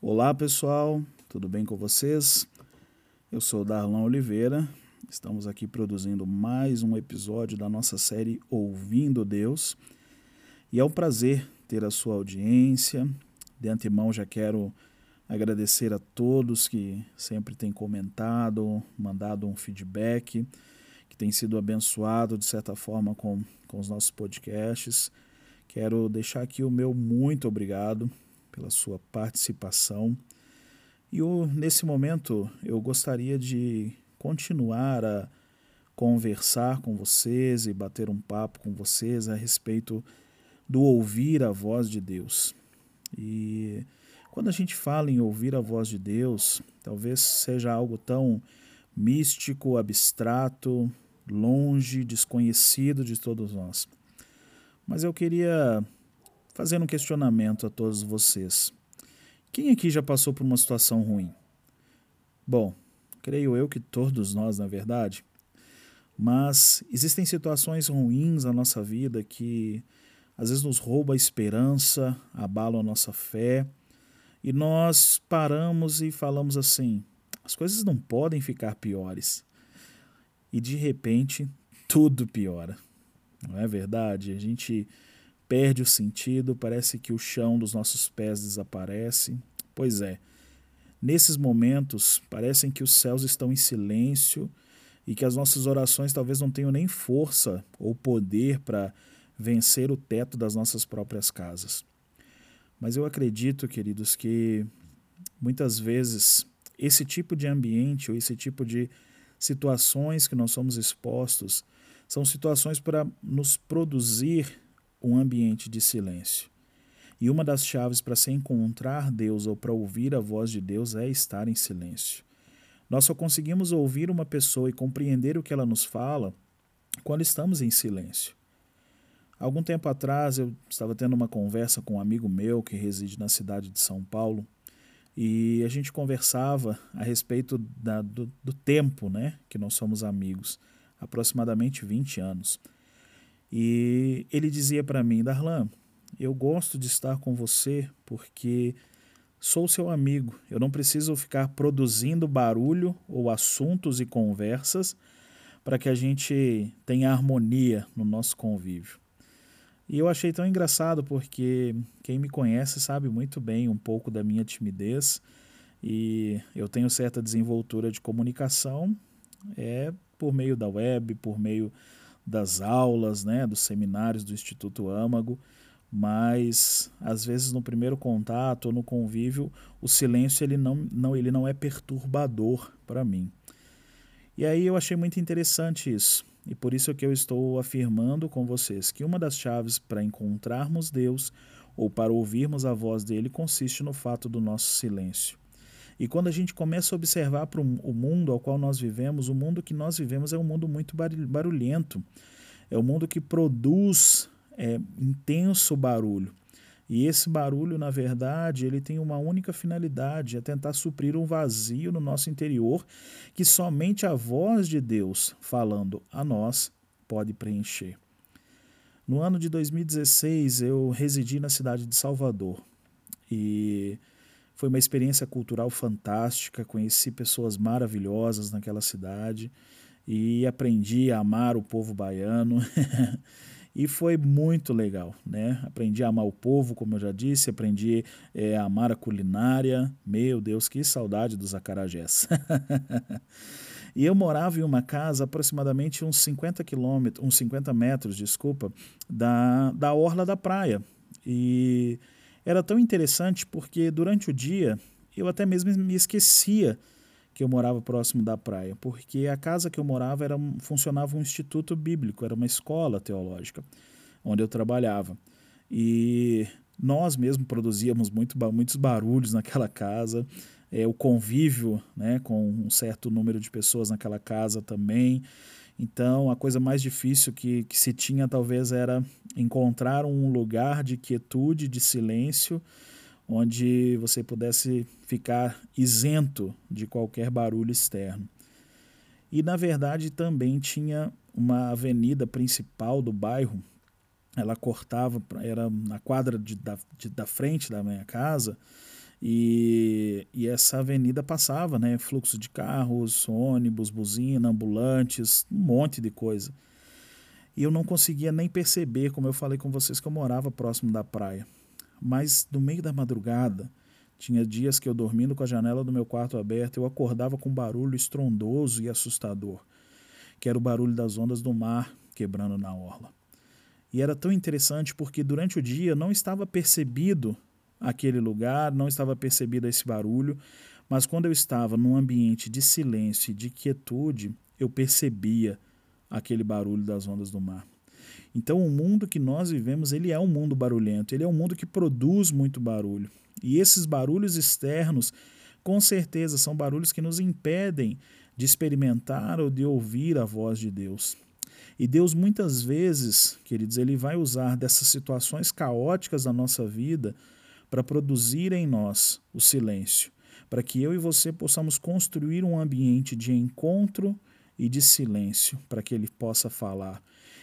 Olá pessoal, tudo bem com vocês? Eu sou Darlan Oliveira, estamos aqui produzindo mais um episódio da nossa série Ouvindo Deus e é um prazer ter a sua audiência. De antemão já quero agradecer a todos que sempre têm comentado, mandado um feedback, que tem sido abençoado de certa forma com, com os nossos podcasts. Quero deixar aqui o meu muito obrigado pela sua participação. E nesse momento eu gostaria de continuar a conversar com vocês e bater um papo com vocês a respeito do ouvir a voz de Deus. E quando a gente fala em ouvir a voz de Deus, talvez seja algo tão místico, abstrato, longe, desconhecido de todos nós. Mas eu queria fazer um questionamento a todos vocês. Quem aqui já passou por uma situação ruim? Bom, creio eu que todos nós, na verdade. Mas existem situações ruins na nossa vida que às vezes nos rouba a esperança, abalam a nossa fé e nós paramos e falamos assim: as coisas não podem ficar piores. E de repente, tudo piora. Não é verdade? A gente perde o sentido, parece que o chão dos nossos pés desaparece. Pois é, nesses momentos, parecem que os céus estão em silêncio e que as nossas orações talvez não tenham nem força ou poder para vencer o teto das nossas próprias casas. Mas eu acredito, queridos, que muitas vezes esse tipo de ambiente ou esse tipo de situações que nós somos expostos são situações para nos produzir um ambiente de silêncio. E uma das chaves para se encontrar Deus ou para ouvir a voz de Deus é estar em silêncio. Nós só conseguimos ouvir uma pessoa e compreender o que ela nos fala quando estamos em silêncio. Algum tempo atrás eu estava tendo uma conversa com um amigo meu que reside na cidade de São Paulo e a gente conversava a respeito da, do, do tempo né, que nós somos amigos, aproximadamente 20 anos. E ele dizia para mim, Darlan, eu gosto de estar com você porque sou seu amigo. Eu não preciso ficar produzindo barulho ou assuntos e conversas para que a gente tenha harmonia no nosso convívio. E eu achei tão engraçado porque quem me conhece sabe muito bem um pouco da minha timidez e eu tenho certa desenvoltura de comunicação é por meio da web, por meio das aulas, né, dos seminários do Instituto Âmago, mas às vezes no primeiro contato ou no convívio o silêncio ele não, não, ele não é perturbador para mim. E aí eu achei muito interessante isso. E por isso que eu estou afirmando com vocês que uma das chaves para encontrarmos Deus ou para ouvirmos a voz dele consiste no fato do nosso silêncio. E quando a gente começa a observar para o mundo ao qual nós vivemos, o mundo que nós vivemos é um mundo muito barulhento. É um mundo que produz é, intenso barulho. E esse barulho, na verdade, ele tem uma única finalidade, é tentar suprir um vazio no nosso interior que somente a voz de Deus falando a nós pode preencher. No ano de 2016, eu residi na cidade de Salvador e foi uma experiência cultural fantástica. Conheci pessoas maravilhosas naquela cidade e aprendi a amar o povo baiano. e foi muito legal, né? Aprendi a amar o povo, como eu já disse, aprendi é, a amar a culinária. Meu Deus, que saudade dos acarajés. e eu morava em uma casa aproximadamente uns 50 quilômetros, uns 50 metros, desculpa, da, da orla da praia. E era tão interessante porque durante o dia eu até mesmo me esquecia que eu morava próximo da praia, porque a casa que eu morava era, funcionava um instituto bíblico, era uma escola teológica, onde eu trabalhava. E nós mesmo produzíamos muito, muitos barulhos naquela casa, é, o convívio né, com um certo número de pessoas naquela casa também. Então, a coisa mais difícil que, que se tinha talvez era encontrar um lugar de quietude, de silêncio, onde você pudesse ficar isento de qualquer barulho externo. E na verdade também tinha uma avenida principal do bairro ela cortava, era na quadra de, da, de, da frente da minha casa, e, e, essa avenida passava, né? Fluxo de carros, ônibus, buzina, ambulantes, um monte de coisa. E eu não conseguia nem perceber, como eu falei com vocês, que eu morava próximo da praia. Mas no meio da madrugada, tinha dias que eu dormindo com a janela do meu quarto aberta, eu acordava com um barulho estrondoso e assustador, que era o barulho das ondas do mar quebrando na orla. E era tão interessante porque durante o dia não estava percebido aquele lugar, não estava percebido esse barulho, mas quando eu estava num ambiente de silêncio e de quietude, eu percebia aquele barulho das ondas do mar. Então, o mundo que nós vivemos, ele é um mundo barulhento, ele é um mundo que produz muito barulho. E esses barulhos externos, com certeza, são barulhos que nos impedem de experimentar ou de ouvir a voz de Deus. E Deus muitas vezes, queridos, ele vai usar dessas situações caóticas da nossa vida para produzir em nós o silêncio, para que eu e você possamos construir um ambiente de encontro e de silêncio, para que ele possa falar.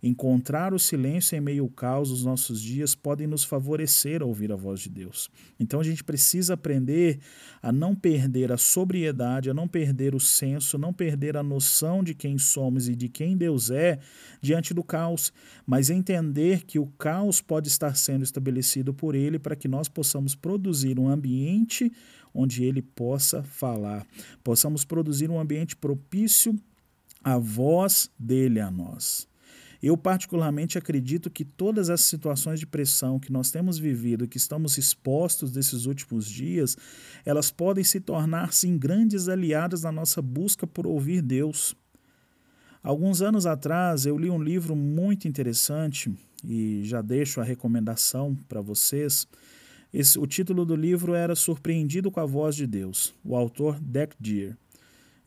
Encontrar o silêncio em meio ao caos dos nossos dias podem nos favorecer a ouvir a voz de Deus. Então a gente precisa aprender a não perder a sobriedade, a não perder o senso, não perder a noção de quem somos e de quem Deus é diante do caos, mas entender que o caos pode estar sendo estabelecido por Ele para que nós possamos produzir um ambiente onde Ele possa falar, possamos produzir um ambiente propício à voz dele a nós. Eu, particularmente, acredito que todas as situações de pressão que nós temos vivido, que estamos expostos desses últimos dias, elas podem se tornar, sim, grandes aliadas na nossa busca por ouvir Deus. Alguns anos atrás, eu li um livro muito interessante e já deixo a recomendação para vocês. Esse, o título do livro era Surpreendido com a Voz de Deus, o autor Deck Deer.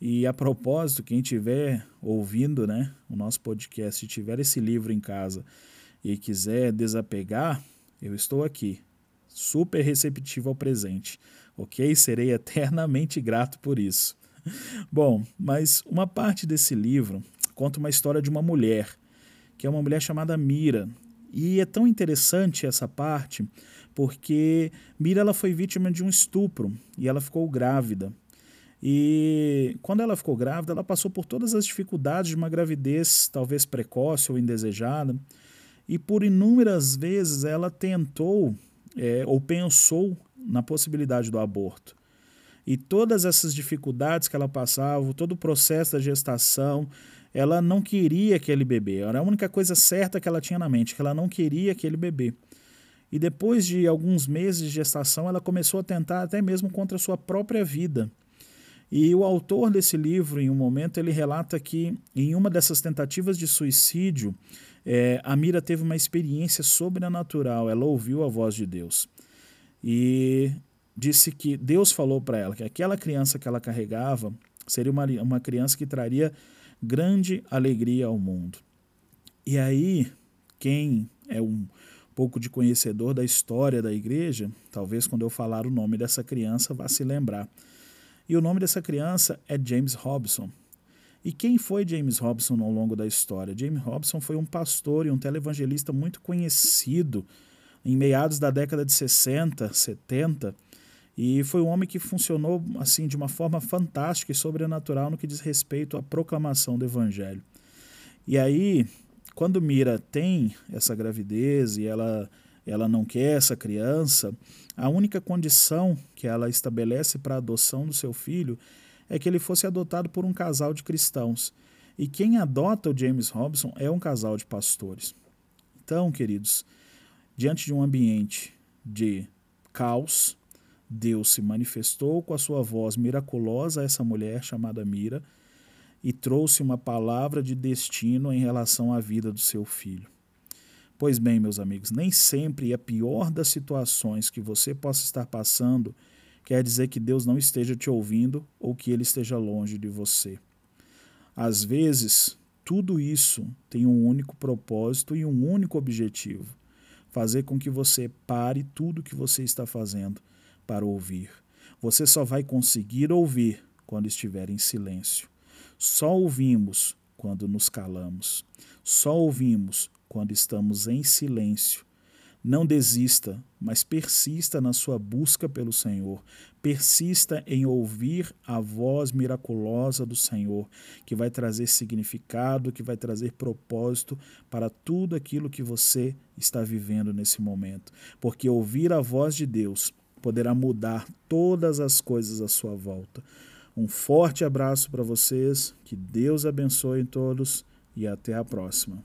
E a propósito, quem estiver ouvindo né, o nosso podcast e tiver esse livro em casa e quiser desapegar, eu estou aqui, super receptivo ao presente, ok? Serei eternamente grato por isso. Bom, mas uma parte desse livro conta uma história de uma mulher, que é uma mulher chamada Mira. E é tão interessante essa parte porque Mira ela foi vítima de um estupro e ela ficou grávida. E quando ela ficou grávida, ela passou por todas as dificuldades de uma gravidez, talvez precoce ou indesejada, e por inúmeras vezes ela tentou é, ou pensou na possibilidade do aborto. E todas essas dificuldades que ela passava, todo o processo da gestação, ela não queria aquele bebê. Era a única coisa certa que ela tinha na mente, que ela não queria aquele bebê. E depois de alguns meses de gestação, ela começou a tentar até mesmo contra a sua própria vida. E o autor desse livro, em um momento, ele relata que em uma dessas tentativas de suicídio, é, a Mira teve uma experiência sobrenatural, ela ouviu a voz de Deus. E disse que Deus falou para ela que aquela criança que ela carregava seria uma, uma criança que traria grande alegria ao mundo. E aí, quem é um pouco de conhecedor da história da igreja, talvez quando eu falar o nome dessa criança vá se lembrar. E o nome dessa criança é James Robson. E quem foi James Robson ao longo da história? James Robson foi um pastor e um televangelista muito conhecido em meados da década de 60, 70, e foi um homem que funcionou assim de uma forma fantástica e sobrenatural no que diz respeito à proclamação do evangelho. E aí, quando Mira tem essa gravidez e ela ela não quer essa criança, a única condição que ela estabelece para a adoção do seu filho é que ele fosse adotado por um casal de cristãos. E quem adota o James Robson é um casal de pastores. Então, queridos, diante de um ambiente de caos, Deus se manifestou com a sua voz miraculosa a essa mulher chamada Mira e trouxe uma palavra de destino em relação à vida do seu filho. Pois bem, meus amigos, nem sempre a pior das situações que você possa estar passando quer dizer que Deus não esteja te ouvindo ou que ele esteja longe de você. Às vezes, tudo isso tem um único propósito e um único objetivo: fazer com que você pare tudo que você está fazendo para ouvir. Você só vai conseguir ouvir quando estiver em silêncio. Só ouvimos quando nos calamos. Só ouvimos quando estamos em silêncio. Não desista, mas persista na sua busca pelo Senhor. Persista em ouvir a voz miraculosa do Senhor, que vai trazer significado, que vai trazer propósito para tudo aquilo que você está vivendo nesse momento. Porque ouvir a voz de Deus poderá mudar todas as coisas à sua volta. Um forte abraço para vocês, que Deus abençoe todos e até a próxima.